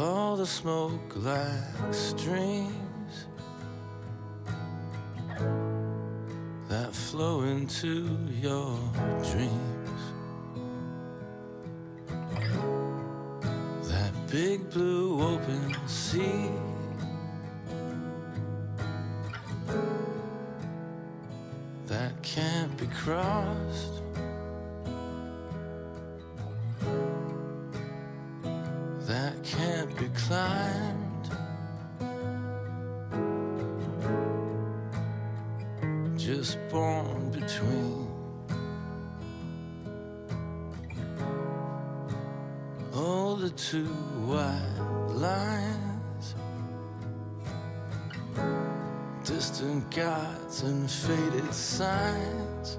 All the smoke like streams that flow into your dreams. That big blue open sea. That can't be crossed. Distant gods and faded signs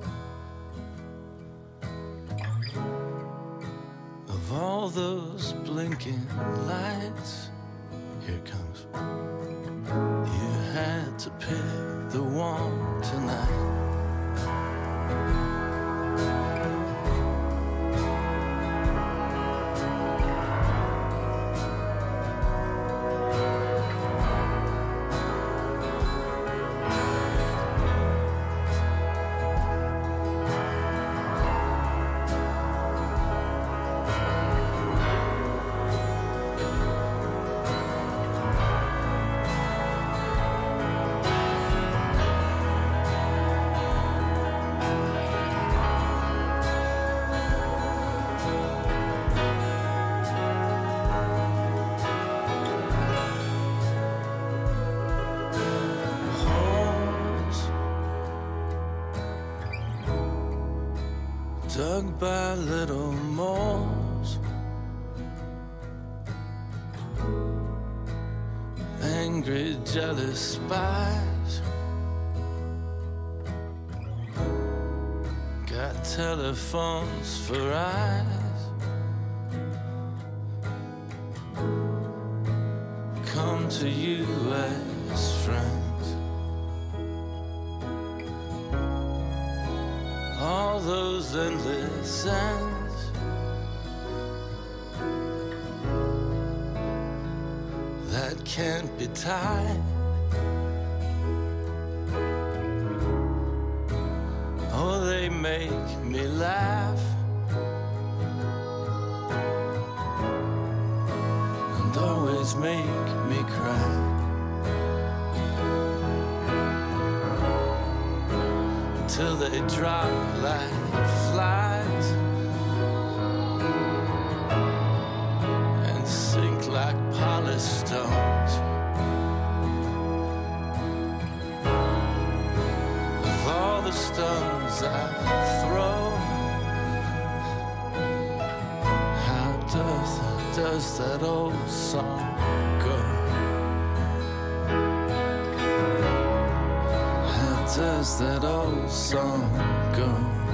by little moles. Angry, jealous spies. Got telephones for eyes. Can't be tied. Oh, they make me laugh. And always make me cry. till they drop like flies does that old song go?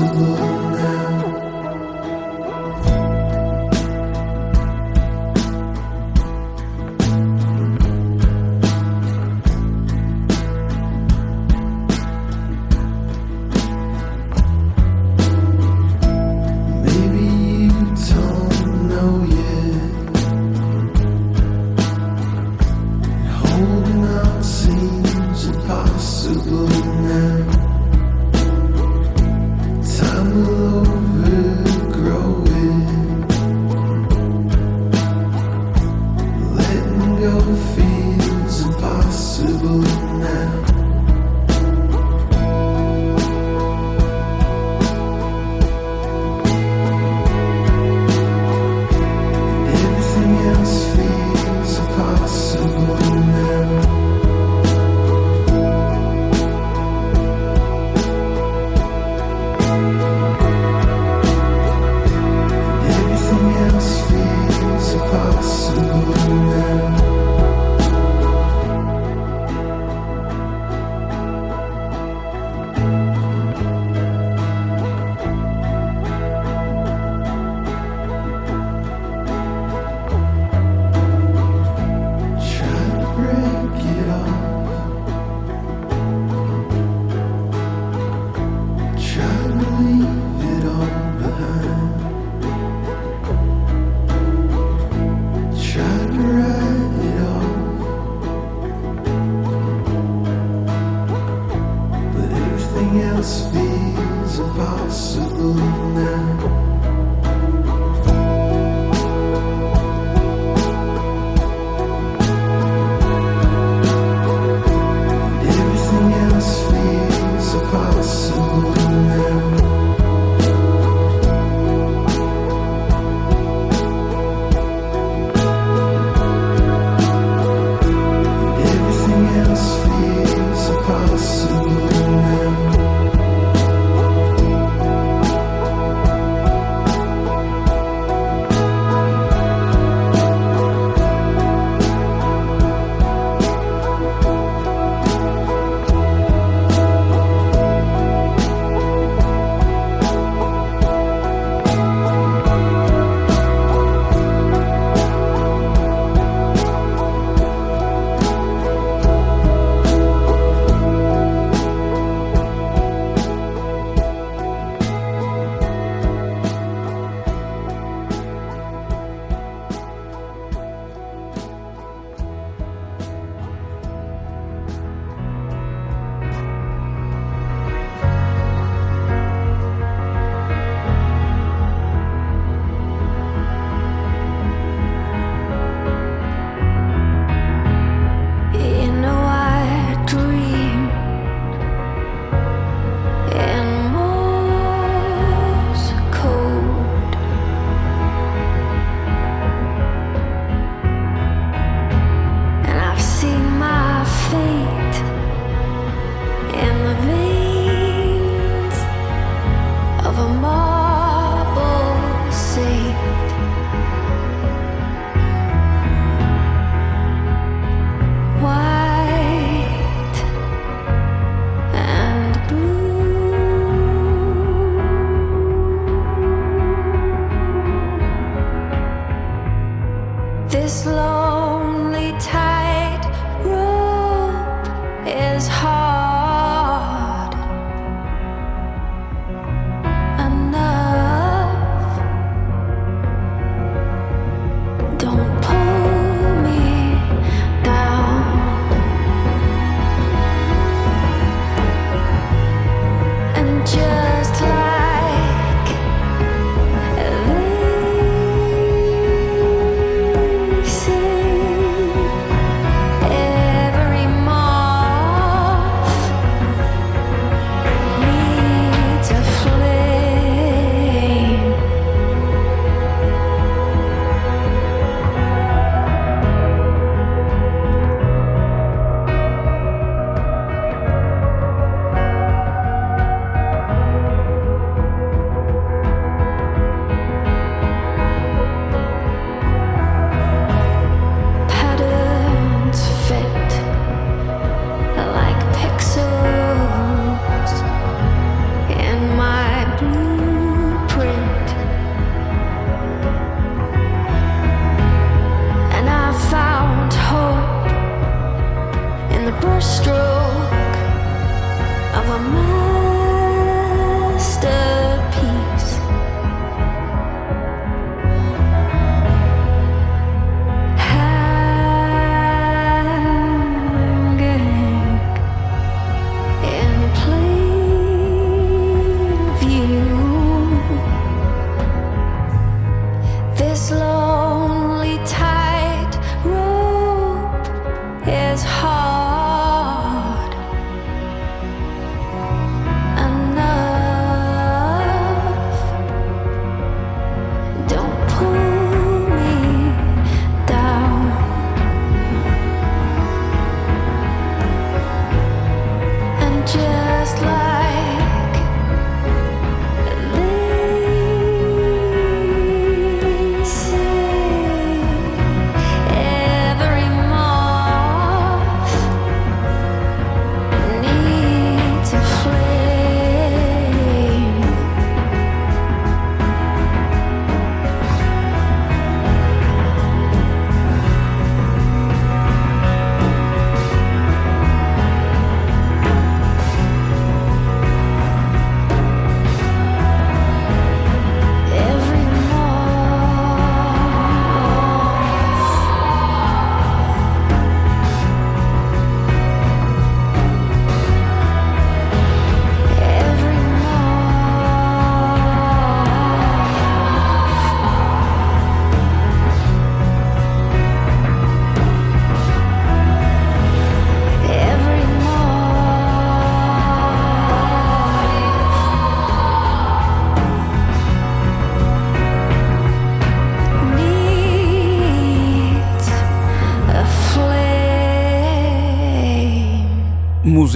possible. moon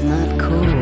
This monkey's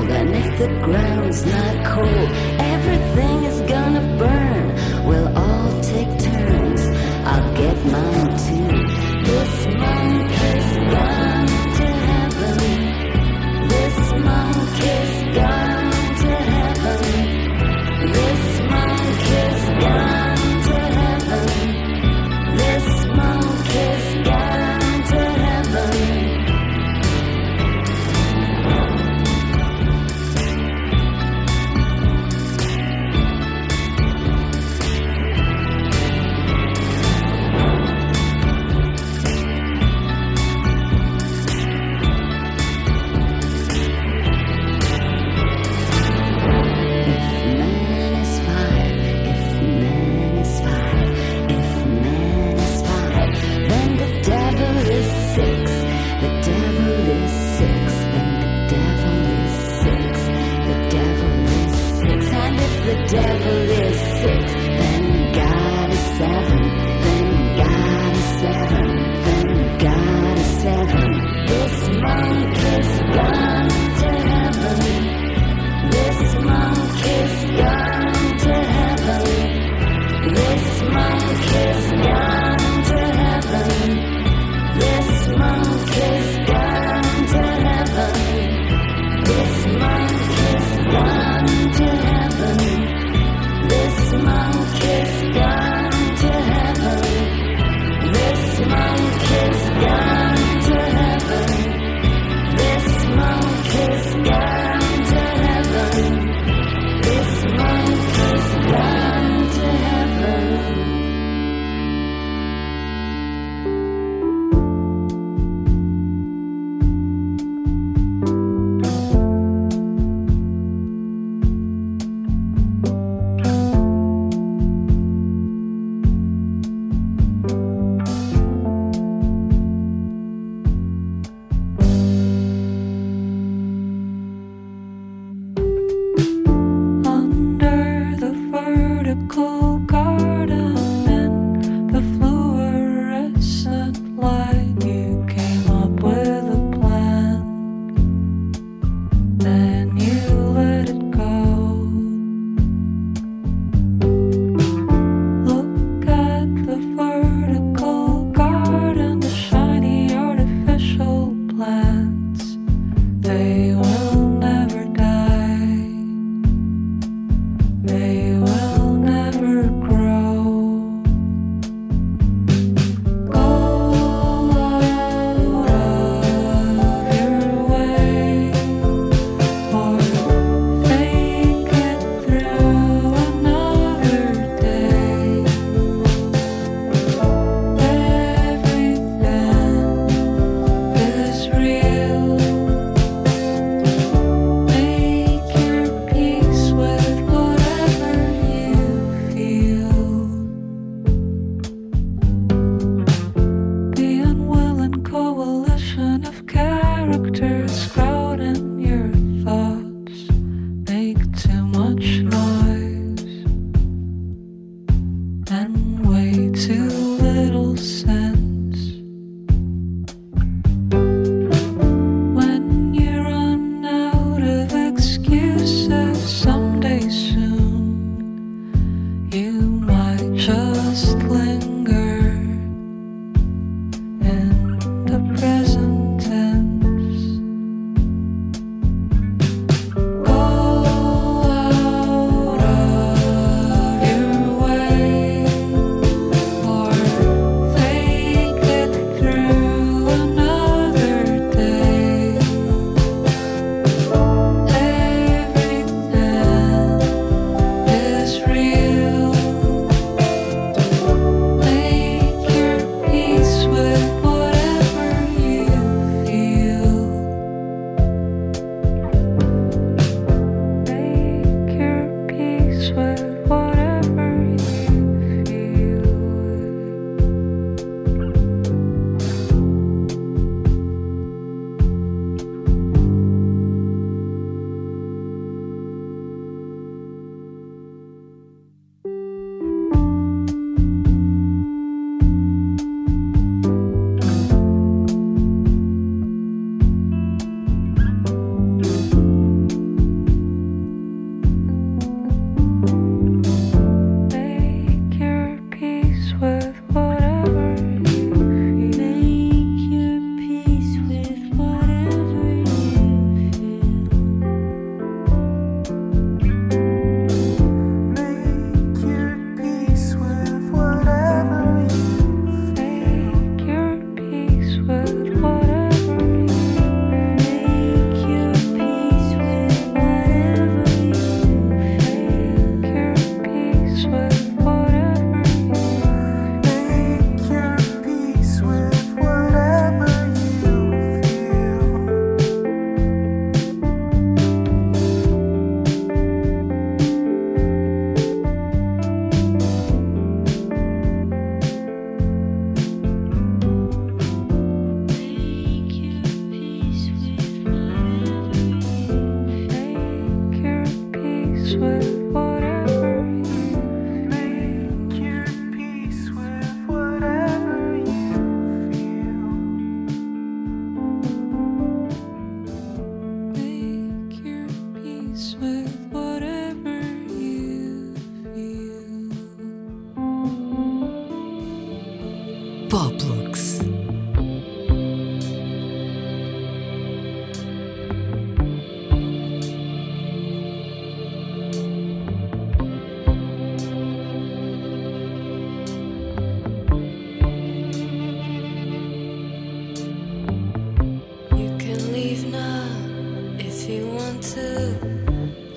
future.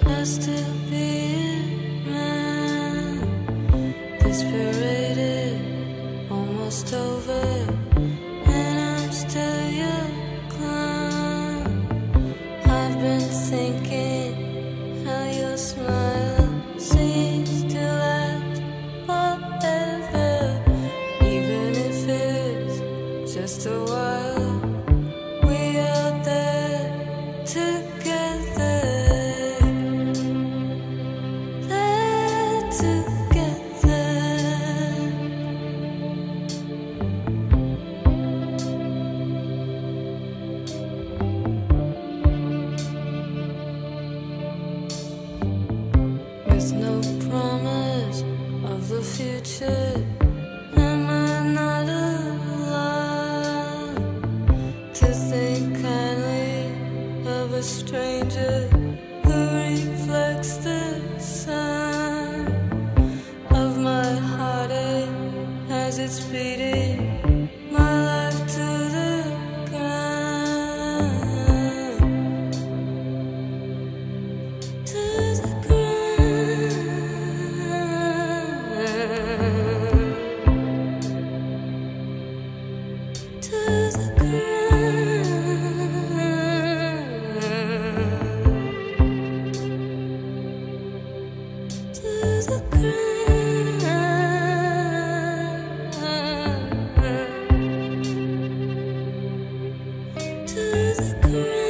Am I not alive? Girl.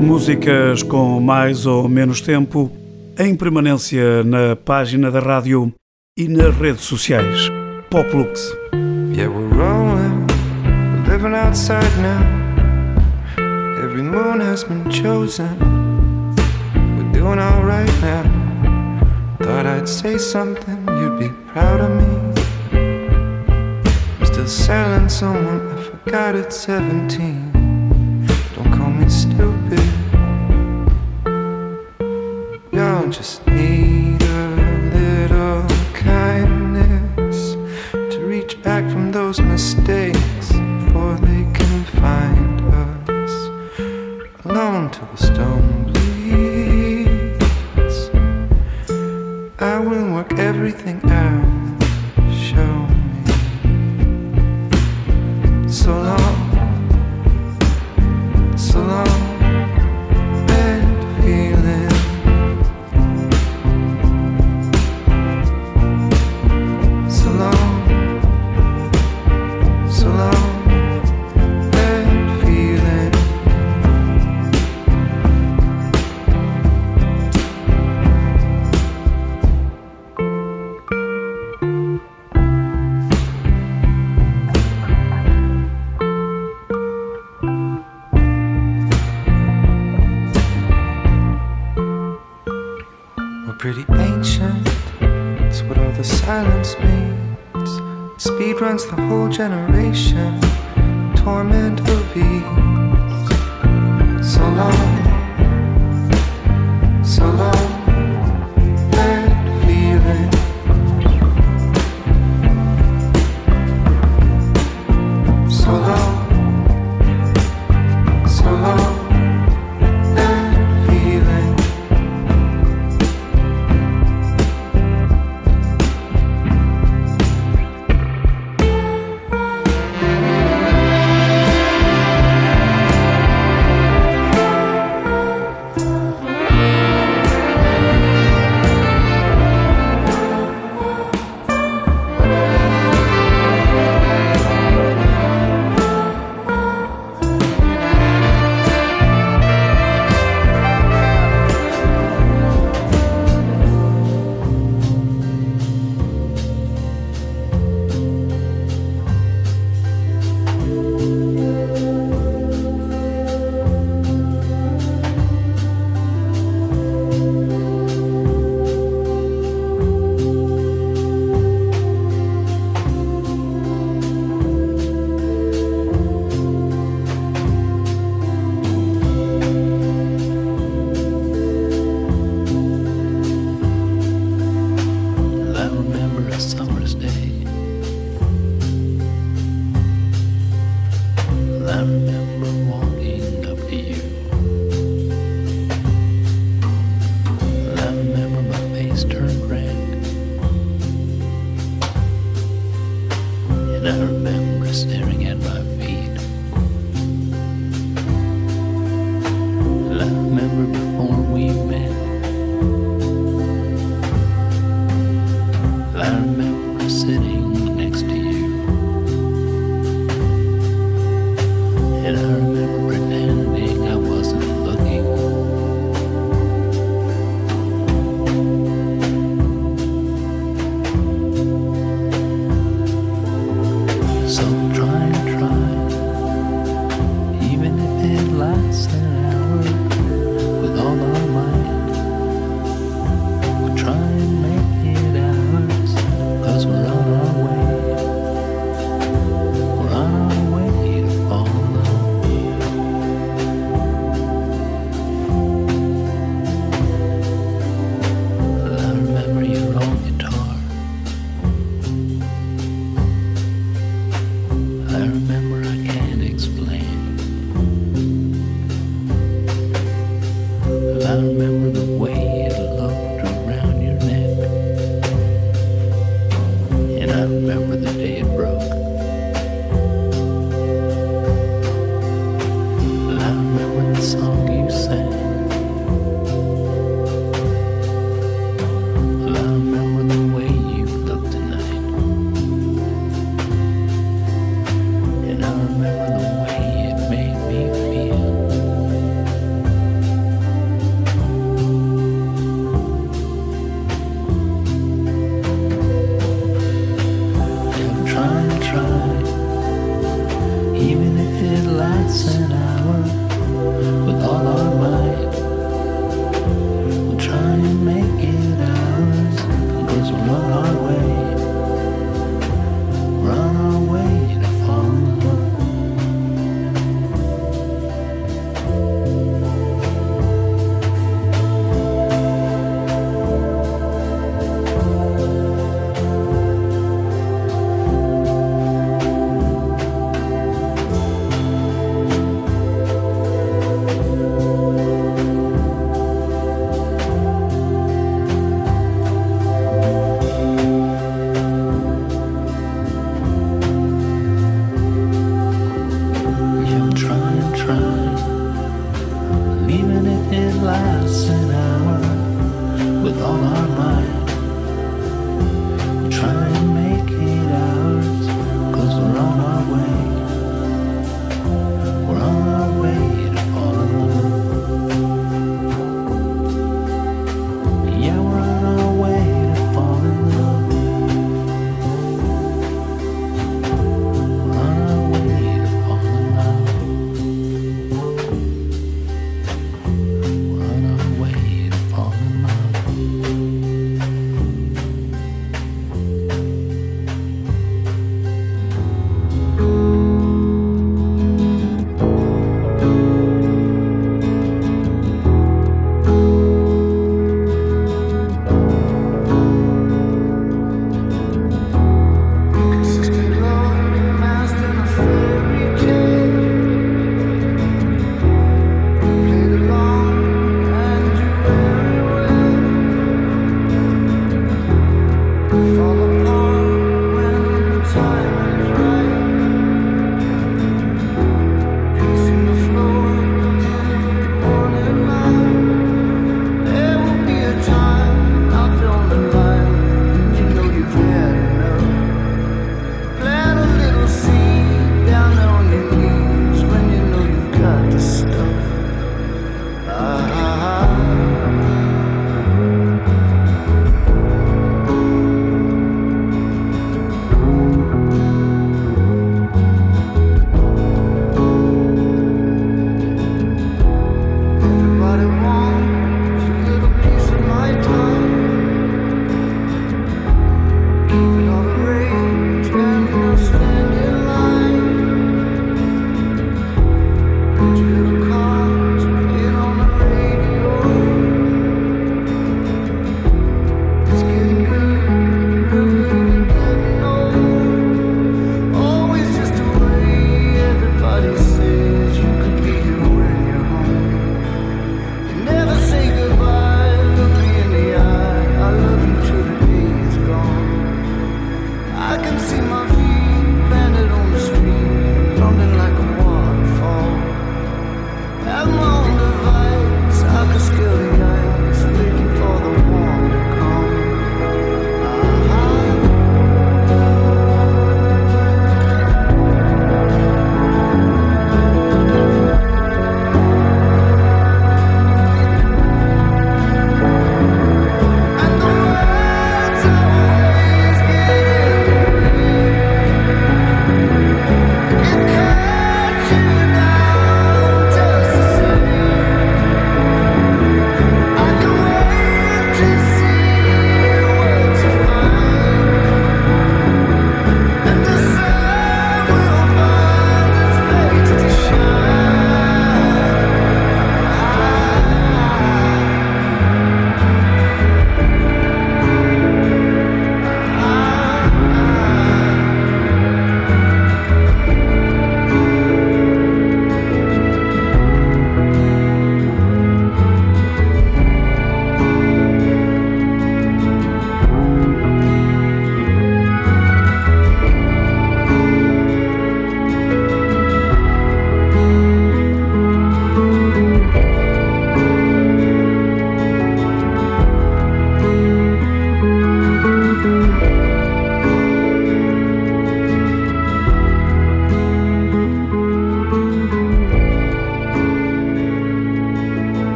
Músicas com mais ou menos tempo em permanência na página da rádio e nas redes sociais. Poplux. Yeah, we're rolling, we're living outside now. Every moon has been chosen. We're doing alright now. Thought I'd say something, you'd be proud of me. I'm still selling someone I forgot at 17. Just need a little kindness to reach back from those mistakes Greed runs the whole generation, torment of ease. So long, so long.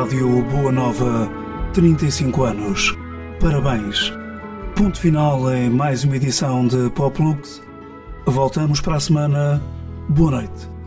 Rádio Boa Nova, 35 anos. Parabéns. Ponto final em mais uma edição de Poplux. Voltamos para a semana. Boa noite.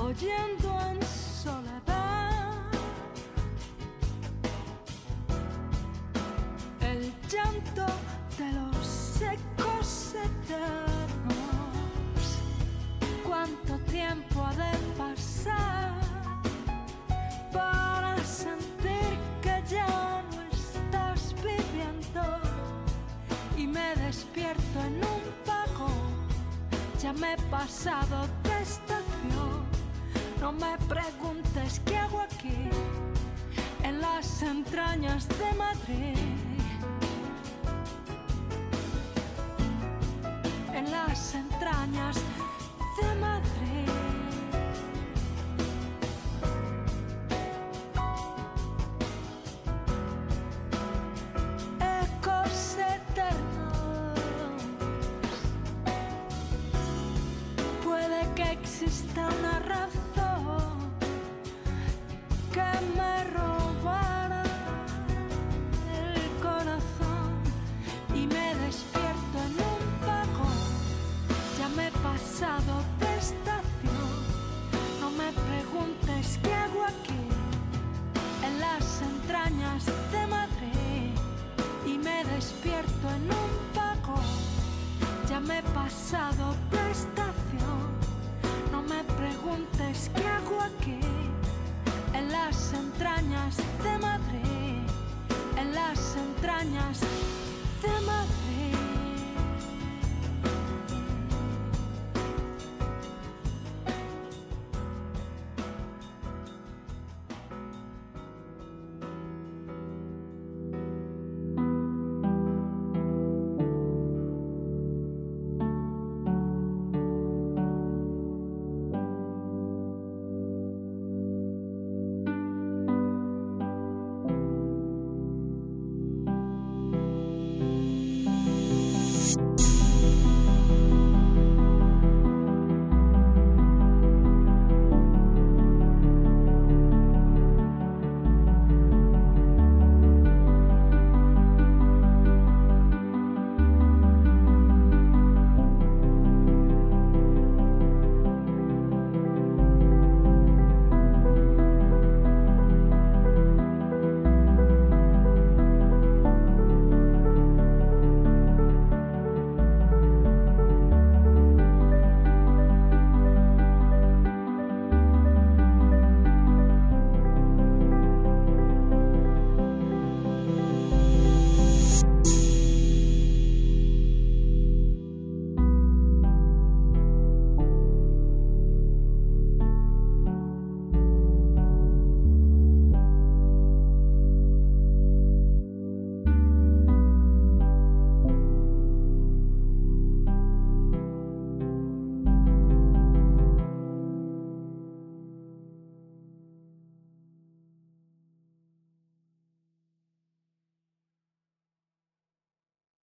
Oyendo en soledad el llanto de los secos eternos. ¿Cuánto tiempo ha de pasar? despierto en un vagón. Ya me he pasado de estación. No me preguntes qué hago aquí, en las entrañas de Madrid. En las entrañas de Madrid.